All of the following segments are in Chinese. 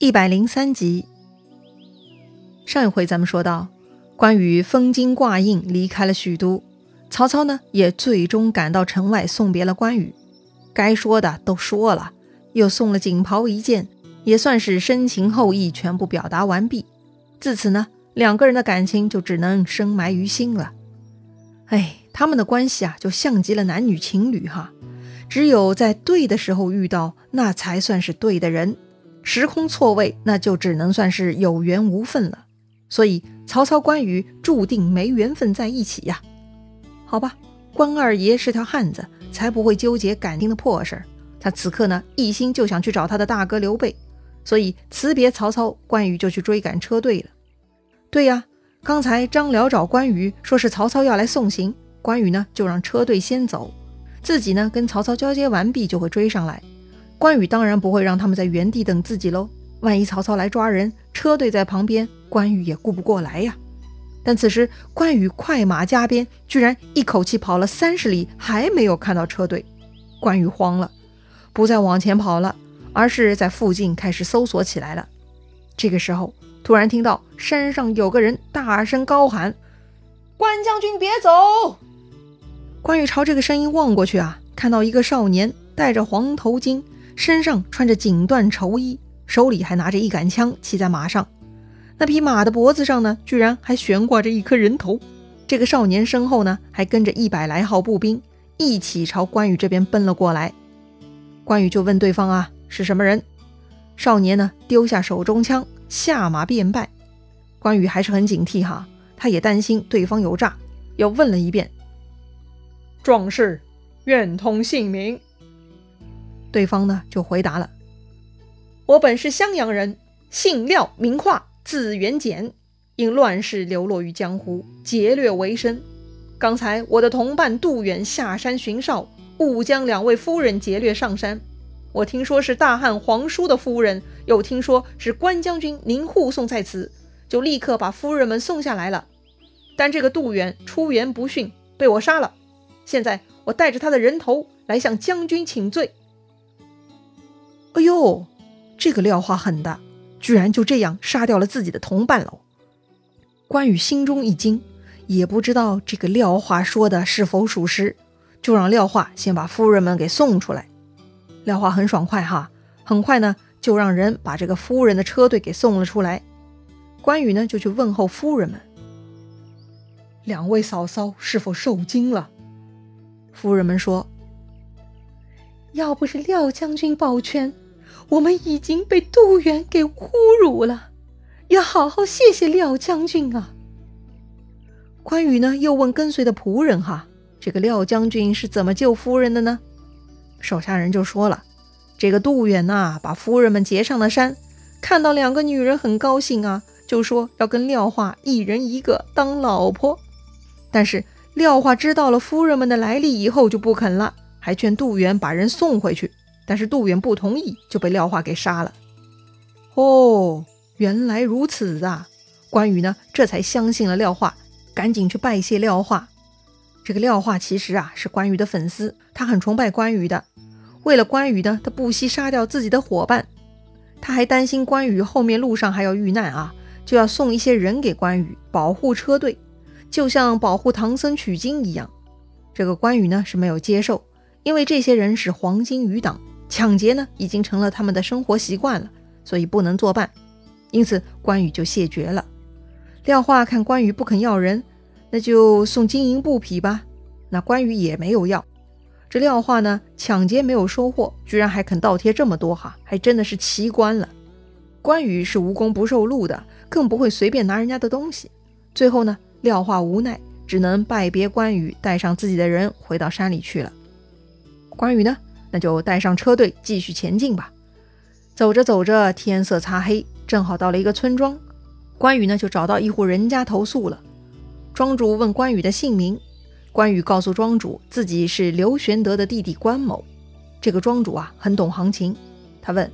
一百零三集，上一回咱们说到，关羽封金挂印离开了许都，曹操呢也最终赶到城外送别了关羽。该说的都说了，又送了锦袍一件，也算是深情厚谊全部表达完毕。自此呢，两个人的感情就只能深埋于心了。哎，他们的关系啊，就像极了男女情侣哈，只有在对的时候遇到，那才算是对的人。时空错位，那就只能算是有缘无分了。所以曹操、关羽注定没缘分在一起呀。好吧，关二爷是条汉子，才不会纠结感情的破事儿。他此刻呢，一心就想去找他的大哥刘备。所以辞别曹操，关羽就去追赶车队了。对呀，刚才张辽找关羽，说是曹操要来送行，关羽呢就让车队先走，自己呢跟曹操交接完毕就会追上来。关羽当然不会让他们在原地等自己喽。万一曹操来抓人，车队在旁边，关羽也顾不过来呀。但此时关羽快马加鞭，居然一口气跑了三十里，还没有看到车队。关羽慌了，不再往前跑了，而是在附近开始搜索起来了。这个时候，突然听到山上有个人大声高喊：“关将军，别走！”关羽朝这个声音望过去啊，看到一个少年戴着黄头巾。身上穿着锦缎绸衣，手里还拿着一杆枪，骑在马上。那匹马的脖子上呢，居然还悬挂着一颗人头。这个少年身后呢，还跟着一百来号步兵，一起朝关羽这边奔了过来。关羽就问对方啊，是什么人？少年呢，丢下手中枪，下马便拜。关羽还是很警惕哈，他也担心对方有诈，又问了一遍：“壮士，愿通姓名。”对方呢就回答了：“我本是襄阳人，姓廖，名化，字元简，因乱世流落于江湖，劫掠为生。刚才我的同伴杜远下山巡哨，误将两位夫人劫掠上山。我听说是大汉皇叔的夫人，又听说是关将军您护送在此，就立刻把夫人们送下来了。但这个杜远出言不逊，被我杀了。现在我带着他的人头来向将军请罪。”哎呦，这个廖化狠的，居然就这样杀掉了自己的同伴喽！关羽心中一惊，也不知道这个廖化说的是否属实，就让廖化先把夫人们给送出来。廖化很爽快哈，很快呢就让人把这个夫人的车队给送了出来。关羽呢就去问候夫人们：“两位嫂嫂是否受惊了？”夫人们说：“要不是廖将军保全。”我们已经被杜远给侮辱了，要好好谢谢廖将军啊！关羽呢，又问跟随的仆人：“哈，这个廖将军是怎么救夫人的呢？”手下人就说了：“这个杜远呐，把夫人们劫上了山，看到两个女人很高兴啊，就说要跟廖化一人一个当老婆。但是廖化知道了夫人们的来历以后就不肯了，还劝杜远把人送回去。”但是杜远不同意，就被廖化给杀了。哦，原来如此啊！关羽呢，这才相信了廖化，赶紧去拜谢廖化。这个廖化其实啊是关羽的粉丝，他很崇拜关羽的。为了关羽呢，他不惜杀掉自己的伙伴。他还担心关羽后面路上还要遇难啊，就要送一些人给关羽保护车队，就像保护唐僧取经一样。这个关羽呢是没有接受，因为这些人是黄巾余党。抢劫呢，已经成了他们的生活习惯了，所以不能作伴。因此，关羽就谢绝了。廖化看关羽不肯要人，那就送金银布匹吧。那关羽也没有要。这廖化呢，抢劫没有收获，居然还肯倒贴这么多哈，还真的是奇观了。关羽是无功不受禄的，更不会随便拿人家的东西。最后呢，廖化无奈，只能拜别关羽，带上自己的人回到山里去了。关羽呢？那就带上车队继续前进吧。走着走着，天色擦黑，正好到了一个村庄。关羽呢就找到一户人家投宿了。庄主问关羽的姓名，关羽告诉庄主自己是刘玄德的弟弟关某。这个庄主啊很懂行情，他问：“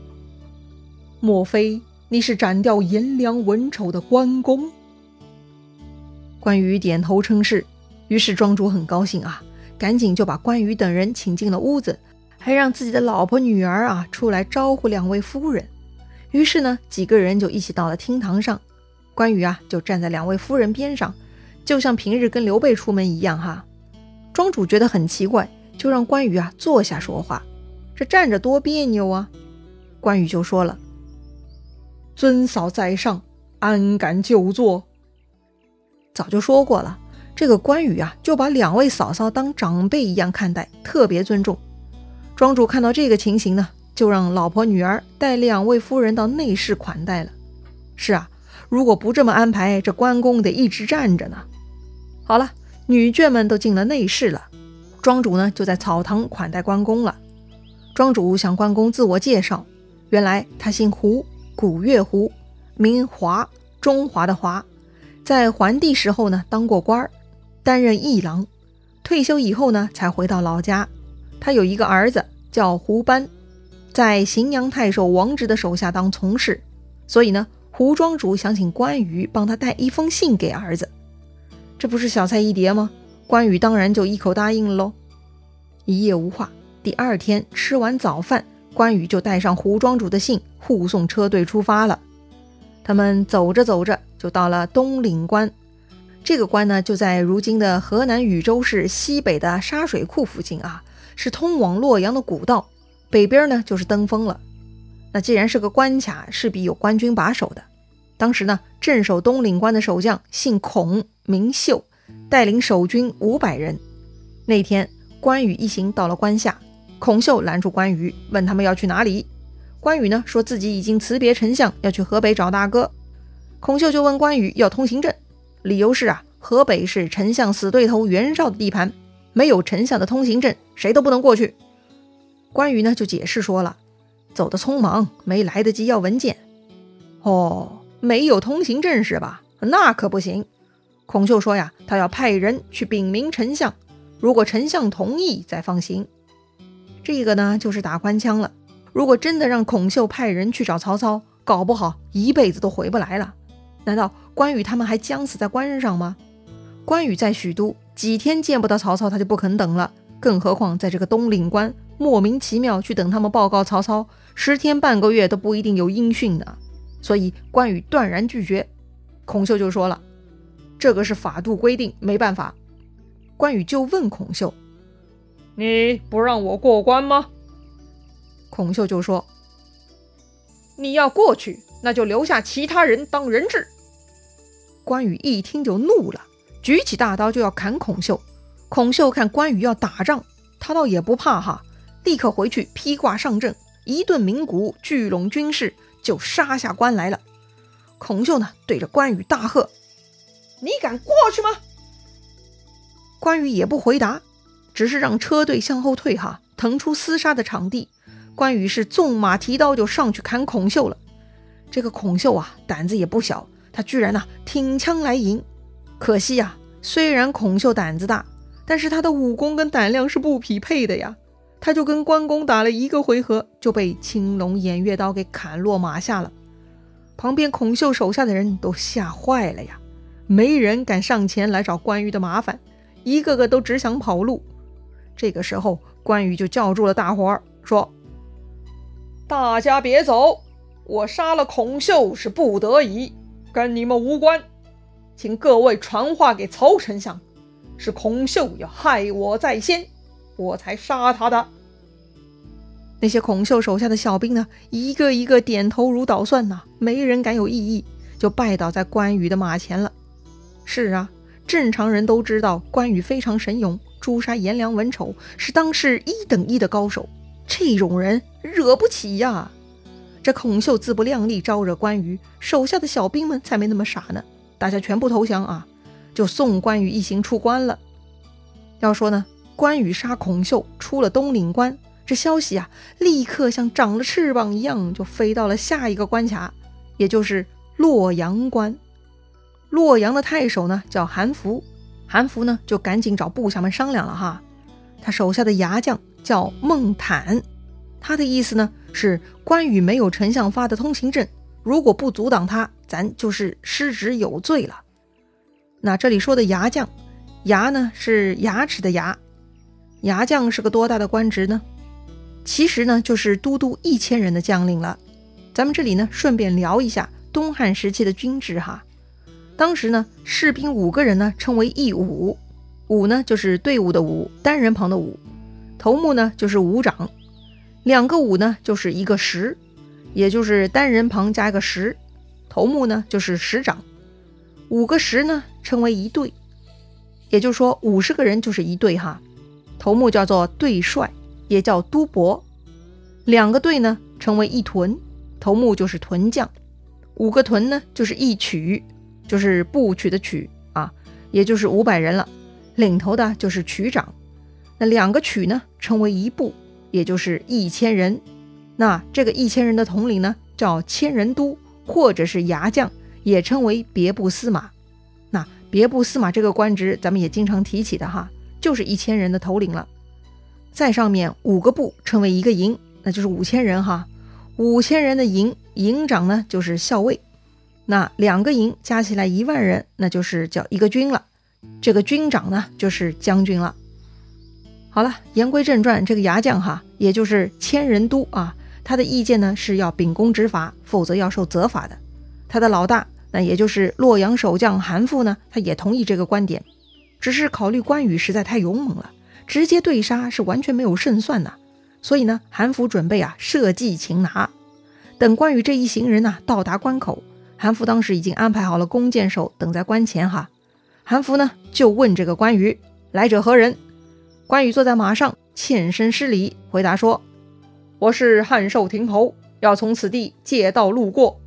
莫非你是斩掉颜良文丑的关公？”关羽点头称是。于是庄主很高兴啊，赶紧就把关羽等人请进了屋子。还让自己的老婆女儿啊出来招呼两位夫人，于是呢，几个人就一起到了厅堂上。关羽啊，就站在两位夫人边上，就像平日跟刘备出门一样哈。庄主觉得很奇怪，就让关羽啊坐下说话。这站着多别扭啊！关羽就说了：“尊嫂在上，安敢久坐？”早就说过了，这个关羽啊，就把两位嫂嫂当长辈一样看待，特别尊重。庄主看到这个情形呢，就让老婆女儿带两位夫人到内室款待了。是啊。如果不这么安排，这关公得一直站着呢。好了，女眷们都进了内室了，庄主呢就在草堂款待关公了。庄主向关公自我介绍，原来他姓胡，古月胡，名华，中华的华，在桓帝时候呢当过官儿，担任议郎，退休以后呢才回到老家。他有一个儿子叫胡班，在荥阳太守王直的手下当从事，所以呢。胡庄主想请关羽帮他带一封信给儿子，这不是小菜一碟吗？关羽当然就一口答应了喽。一夜无话，第二天吃完早饭，关羽就带上胡庄主的信，护送车队出发了。他们走着走着，就到了东岭关。这个关呢，就在如今的河南禹州市西北的沙水库附近啊，是通往洛阳的古道。北边呢，就是登封了。那既然是个关卡，势必有官军把守的。当时呢，镇守东岭关的守将姓孔，名秀，带领守军五百人。那天，关羽一行到了关下，孔秀拦住关羽，问他们要去哪里。关羽呢，说自己已经辞别丞相，要去河北找大哥。孔秀就问关羽要通行证，理由是啊，河北是丞相死对头袁绍的地盘，没有丞相的通行证，谁都不能过去。关羽呢，就解释说了。走得匆忙，没来得及要文件。哦，没有通行证是吧？那可不行。孔秀说呀，他要派人去禀明丞相，如果丞相同意再放行。这个呢，就是打官腔了。如果真的让孔秀派人去找曹操，搞不好一辈子都回不来了。难道关羽他们还将死在关上吗？关羽在许都几天见不到曹操，他就不肯等了。更何况在这个东岭关，莫名其妙去等他们报告曹操。十天半个月都不一定有音讯呢，所以关羽断然拒绝。孔秀就说了：“这个是法度规定，没办法。”关羽就问孔秀：“你不让我过关吗？”孔秀就说：“你要过去，那就留下其他人当人质。”关羽一听就怒了，举起大刀就要砍孔秀。孔秀看关羽要打仗，他倒也不怕哈，立刻回去披挂上阵。一顿鸣鼓，聚拢军士，就杀下关来了。孔秀呢，对着关羽大喝：“你敢过去吗？”关羽也不回答，只是让车队向后退，哈，腾出厮杀的场地。关羽是纵马提刀就上去砍孔秀了。这个孔秀啊，胆子也不小，他居然呢挺枪来迎。可惜呀，虽然孔秀胆子大，但是他的武功跟胆量是不匹配的呀。他就跟关公打了一个回合，就被青龙偃月刀给砍落马下了。旁边孔秀手下的人都吓坏了呀，没人敢上前来找关羽的麻烦，一个个都只想跑路。这个时候，关羽就叫住了大伙儿，说：“大家别走，我杀了孔秀是不得已，跟你们无关，请各位传话给曹丞相，是孔秀要害我在先。”我才杀他的。那些孔秀手下的小兵呢，一个一个点头如捣蒜呐，没人敢有异议，就拜倒在关羽的马前了。是啊，正常人都知道关羽非常神勇，诛杀颜良、文丑是当世一等一的高手，这种人惹不起呀。这孔秀自不量力招惹关羽，手下的小兵们才没那么傻呢，大家全部投降啊，就送关羽一行出关了。要说呢。关羽杀孔秀，出了东岭关，这消息啊，立刻像长了翅膀一样，就飞到了下一个关卡，也就是洛阳关。洛阳的太守呢叫韩福，韩福呢就赶紧找部下们商量了哈。他手下的牙将叫孟坦，他的意思呢是关羽没有丞相发的通行证，如果不阻挡他，咱就是失职有罪了。那这里说的牙将，牙呢是牙齿的牙。牙将是个多大的官职呢？其实呢，就是都督一千人的将领了。咱们这里呢，顺便聊一下东汉时期的军制哈。当时呢，士兵五个人呢称为一伍，伍呢就是队伍的伍，单人旁的伍，头目呢就是伍长，两个五呢就是一个十，也就是单人旁加一个十，头目呢就是十长，五个十呢称为一队，也就是说五十个人就是一队哈。头目叫做队帅，也叫督伯，两个队呢称为一屯。头目就是屯将，五个屯呢就是一曲，就是部曲的曲啊，也就是五百人了。领头的就是曲长。那两个曲呢称为一部，也就是一千人。那这个一千人的统领呢叫千人都，或者是牙将，也称为别部司马。那别部司马这个官职咱们也经常提起的哈，就是一千人的头领了。再上面五个部称为一个营，那就是五千人哈。五千人的营营长呢，就是校尉。那两个营加起来一万人，那就是叫一个军了。这个军长呢，就是将军了。好了，言归正传，这个牙将哈，也就是千人督啊，他的意见呢是要秉公执法，否则要受责罚的。他的老大，那也就是洛阳守将韩馥呢，他也同意这个观点，只是考虑关羽实在太勇猛了，直接对杀是完全没有胜算的。所以呢，韩福准备啊设计擒拿。等关羽这一行人呢到达关口，韩福当时已经安排好了弓箭手等在关前哈。韩福呢就问这个关羽：“来者何人？”关羽坐在马上，欠身施礼，回答说：“我是汉寿亭侯，要从此地借道路过。”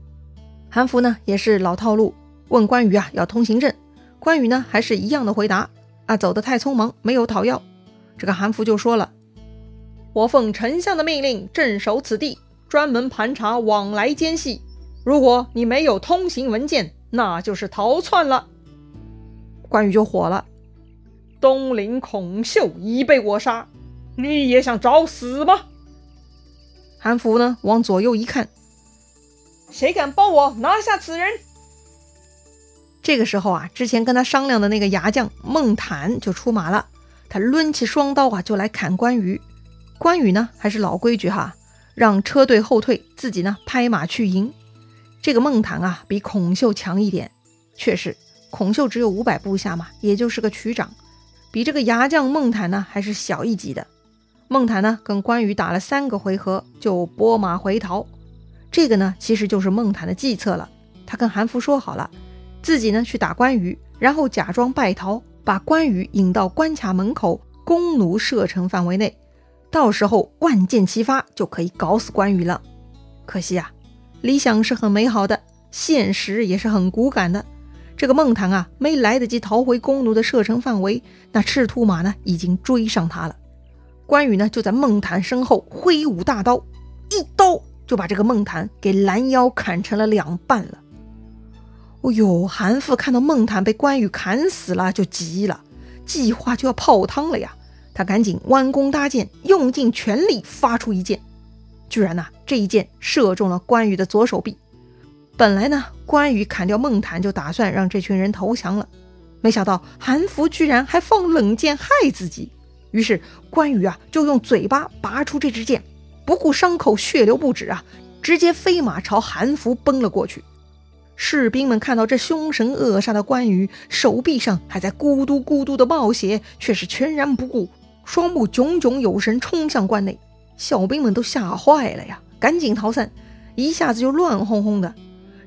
韩福呢也是老套路，问关羽啊要通行证。关羽呢还是一样的回答：“啊，走得太匆忙，没有讨要。”这个韩福就说了。我奉丞相的命令镇守此地，专门盘查往来奸细。如果你没有通行文件，那就是逃窜了。关羽就火了：“东陵孔秀已被我杀，你也想找死吗？”韩福呢，往左右一看，谁敢帮我拿下此人？这个时候啊，之前跟他商量的那个牙将孟坦就出马了，他抡起双刀啊，就来砍关羽。关羽呢，还是老规矩哈，让车队后退，自己呢拍马去迎。这个孟坦啊，比孔秀强一点，确实，孔秀只有五百部下嘛，也就是个曲长，比这个牙将孟坦呢还是小一级的。孟坦呢跟关羽打了三个回合，就拨马回逃。这个呢其实就是孟坦的计策了，他跟韩福说好了，自己呢去打关羽，然后假装败逃，把关羽引到关卡门口，弓弩射程范围内。到时候万箭齐发就可以搞死关羽了。可惜啊，理想是很美好的，现实也是很骨感的。这个孟坦啊，没来得及逃回弓弩的射程范围，那赤兔马呢已经追上他了。关羽呢就在孟坦身后挥舞大刀，一刀就把这个孟坦给拦腰砍成了两半了。哦呦，韩馥看到孟坦被关羽砍死了，就急了，计划就要泡汤了呀。他赶紧弯弓搭箭，用尽全力发出一箭，居然呢，这一箭射中了关羽的左手臂。本来呢，关羽砍掉孟坦就打算让这群人投降了，没想到韩福居然还放冷箭害自己。于是关羽啊，就用嘴巴拔出这支箭，不顾伤口血流不止啊，直接飞马朝韩福奔了过去。士兵们看到这凶神恶煞的关羽，手臂上还在咕嘟咕嘟的冒血，却是全然不顾。双目炯炯有神，冲向关内，小兵们都吓坏了呀，赶紧逃散，一下子就乱哄哄的。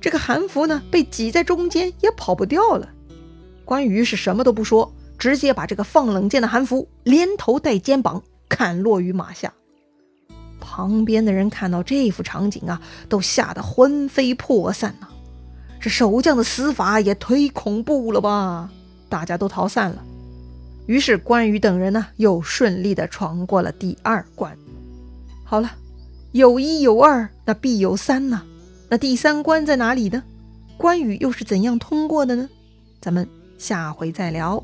这个韩福呢，被挤在中间，也跑不掉了。关羽是什么都不说，直接把这个放冷箭的韩福连头带肩膀砍落于马下。旁边的人看到这幅场景啊，都吓得魂飞魄散呐。这守将的死法也忒恐怖了吧？大家都逃散了。于是关羽等人呢，又顺利的闯过了第二关。好了，有一有二，那必有三呐。那第三关在哪里呢？关羽又是怎样通过的呢？咱们下回再聊。